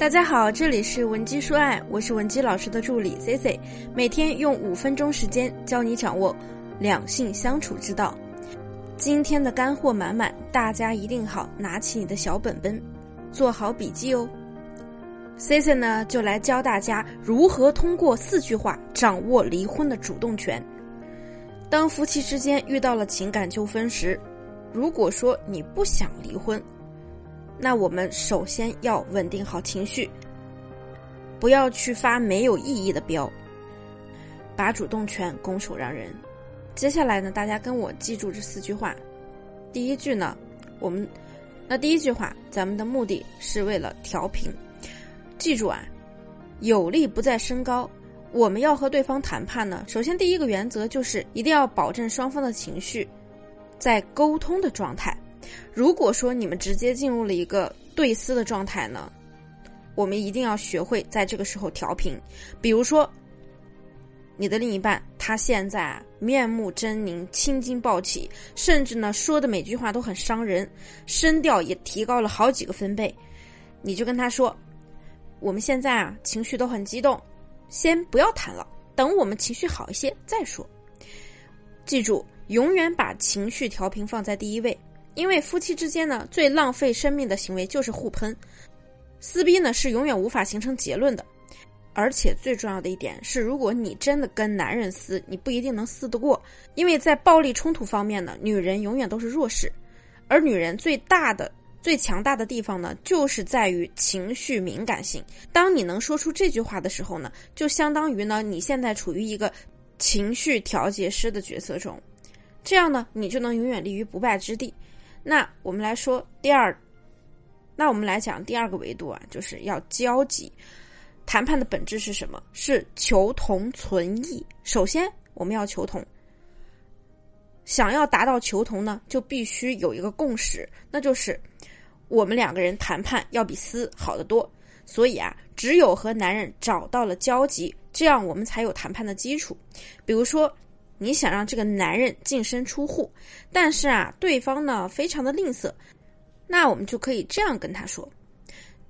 大家好，这里是文姬说爱，我是文姬老师的助理 C C，每天用五分钟时间教你掌握两性相处之道。今天的干货满满，大家一定好拿起你的小本本，做好笔记哦。C C 呢，就来教大家如何通过四句话掌握离婚的主动权。当夫妻之间遇到了情感纠纷时，如果说你不想离婚，那我们首先要稳定好情绪，不要去发没有意义的飙，把主动权拱手让人。接下来呢，大家跟我记住这四句话。第一句呢，我们那第一句话，咱们的目的是为了调平。记住啊，有利不在身高。我们要和对方谈判呢，首先第一个原则就是一定要保证双方的情绪在沟通的状态。如果说你们直接进入了一个对撕的状态呢，我们一定要学会在这个时候调平。比如说，你的另一半他现在面目狰狞、青筋暴起，甚至呢说的每句话都很伤人，声调也提高了好几个分贝，你就跟他说：“我们现在啊情绪都很激动，先不要谈了，等我们情绪好一些再说。”记住，永远把情绪调平放在第一位。因为夫妻之间呢，最浪费生命的行为就是互喷，撕逼呢是永远无法形成结论的。而且最重要的一点是，如果你真的跟男人撕，你不一定能撕得过，因为在暴力冲突方面呢，女人永远都是弱势，而女人最大的、最强大的地方呢，就是在于情绪敏感性。当你能说出这句话的时候呢，就相当于呢，你现在处于一个情绪调节师的角色中，这样呢，你就能永远立于不败之地。那我们来说第二，那我们来讲第二个维度啊，就是要交集。谈判的本质是什么？是求同存异。首先，我们要求同。想要达到求同呢，就必须有一个共识，那就是我们两个人谈判要比撕好得多。所以啊，只有和男人找到了交集，这样我们才有谈判的基础。比如说。你想让这个男人净身出户，但是啊，对方呢非常的吝啬，那我们就可以这样跟他说：“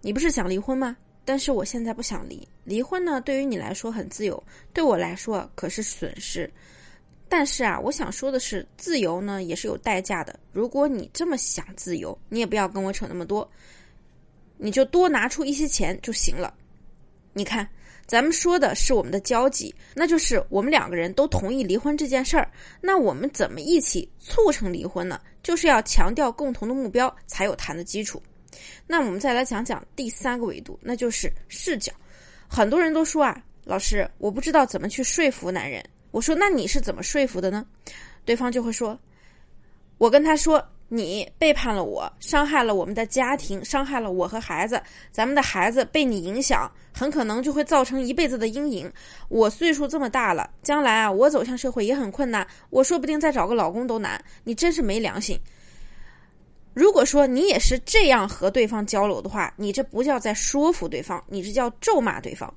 你不是想离婚吗？但是我现在不想离。离婚呢，对于你来说很自由，对我来说可是损失。但是啊，我想说的是，自由呢也是有代价的。如果你这么想自由，你也不要跟我扯那么多，你就多拿出一些钱就行了。你看。”咱们说的是我们的交集，那就是我们两个人都同意离婚这件事儿。那我们怎么一起促成离婚呢？就是要强调共同的目标，才有谈的基础。那我们再来讲讲第三个维度，那就是视角。很多人都说啊，老师，我不知道怎么去说服男人。我说，那你是怎么说服的呢？对方就会说，我跟他说。你背叛了我，伤害了我们的家庭，伤害了我和孩子。咱们的孩子被你影响，很可能就会造成一辈子的阴影。我岁数这么大了，将来啊，我走向社会也很困难，我说不定再找个老公都难。你真是没良心！如果说你也是这样和对方交流的话，你这不叫在说服对方，你这叫咒骂对方。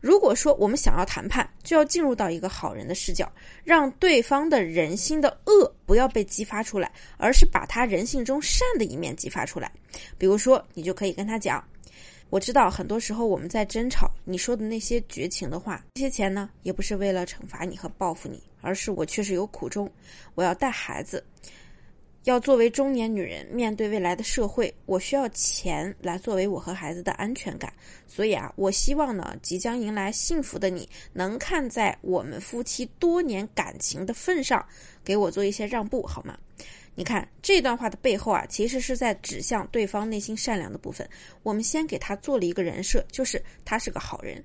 如果说我们想要谈判，就要进入到一个好人的视角，让对方的人心的恶不要被激发出来，而是把他人性中善的一面激发出来。比如说，你就可以跟他讲：“我知道很多时候我们在争吵，你说的那些绝情的话，这些钱呢，也不是为了惩罚你和报复你，而是我确实有苦衷，我要带孩子。”要作为中年女人面对未来的社会，我需要钱来作为我和孩子的安全感。所以啊，我希望呢，即将迎来幸福的你能看在我们夫妻多年感情的份上，给我做一些让步，好吗？你看这段话的背后啊，其实是在指向对方内心善良的部分。我们先给他做了一个人设，就是他是个好人，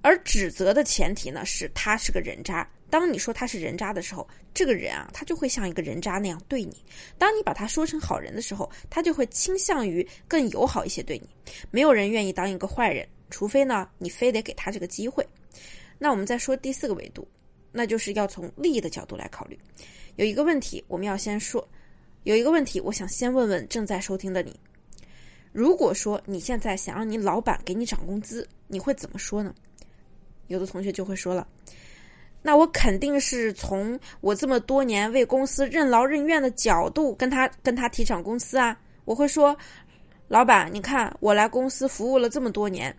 而指责的前提呢，是他是个人渣。当你说他是人渣的时候，这个人啊，他就会像一个人渣那样对你；当你把他说成好人的时候，他就会倾向于更友好一些对你。没有人愿意当一个坏人，除非呢，你非得给他这个机会。那我们再说第四个维度，那就是要从利益的角度来考虑。有一个问题，我们要先说，有一个问题，我想先问问正在收听的你：如果说你现在想让你老板给你涨工资，你会怎么说呢？有的同学就会说了。那我肯定是从我这么多年为公司任劳任怨的角度跟他跟他提涨工资啊！我会说，老板，你看我来公司服务了这么多年，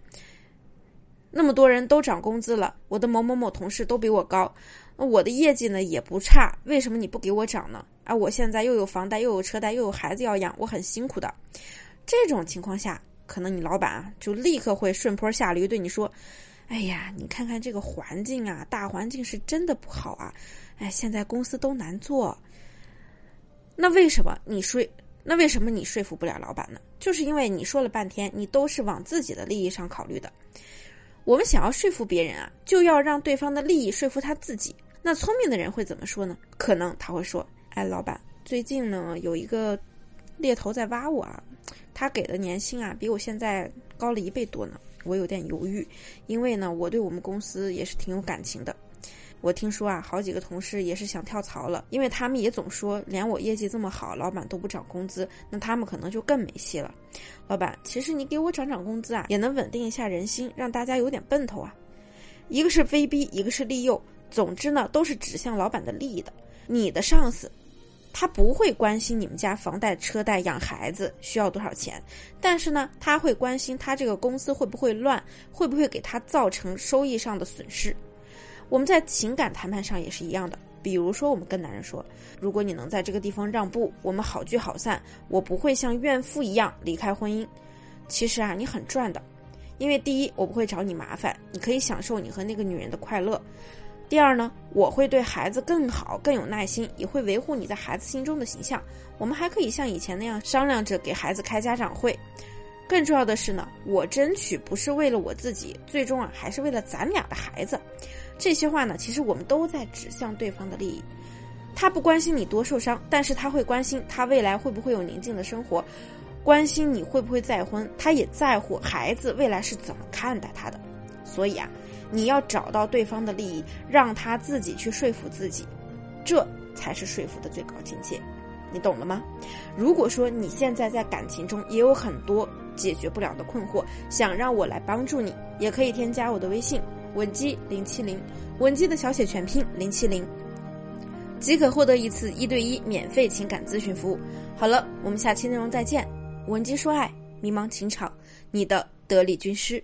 那么多人都涨工资了，我的某某某同事都比我高，那我的业绩呢也不差，为什么你不给我涨呢？啊，我现在又有房贷，又有车贷，又有孩子要养，我很辛苦的。这种情况下，可能你老板啊就立刻会顺坡下驴，对你说：“哎呀，你看看这个环境啊，大环境是真的不好啊，哎，现在公司都难做。”那为什么你说？那为什么你说服不了老板呢？就是因为你说了半天，你都是往自己的利益上考虑的。我们想要说服别人啊，就要让对方的利益说服他自己。那聪明的人会怎么说呢？可能他会说：“哎，老板，最近呢有一个猎头在挖我啊，他给的年薪啊比我现在高了一倍多呢，我有点犹豫，因为呢我对我们公司也是挺有感情的。”我听说啊，好几个同事也是想跳槽了，因为他们也总说，连我业绩这么好，老板都不涨工资，那他们可能就更没戏了。老板，其实你给我涨涨工资啊，也能稳定一下人心，让大家有点奔头啊。一个是威逼，一个是利诱，总之呢，都是指向老板的利益的。你的上司，他不会关心你们家房贷、车贷、养孩子需要多少钱，但是呢，他会关心他这个公司会不会乱，会不会给他造成收益上的损失。我们在情感谈判上也是一样的，比如说，我们跟男人说：“如果你能在这个地方让步，我们好聚好散，我不会像怨妇一样离开婚姻。”其实啊，你很赚的，因为第一，我不会找你麻烦，你可以享受你和那个女人的快乐；第二呢，我会对孩子更好、更有耐心，也会维护你在孩子心中的形象。我们还可以像以前那样商量着给孩子开家长会。更重要的是呢，我争取不是为了我自己，最终啊，还是为了咱俩的孩子。这些话呢，其实我们都在指向对方的利益。他不关心你多受伤，但是他会关心他未来会不会有宁静的生活，关心你会不会再婚，他也在乎孩子未来是怎么看待他的。所以啊，你要找到对方的利益，让他自己去说服自己，这才是说服的最高境界。你懂了吗？如果说你现在在感情中也有很多解决不了的困惑，想让我来帮助你，也可以添加我的微信。文姬零七零，文姬的小写全拼零七零，即可获得一次一对一免费情感咨询服务。好了，我们下期内容再见。文姬说爱，迷茫情场，你的得力军师。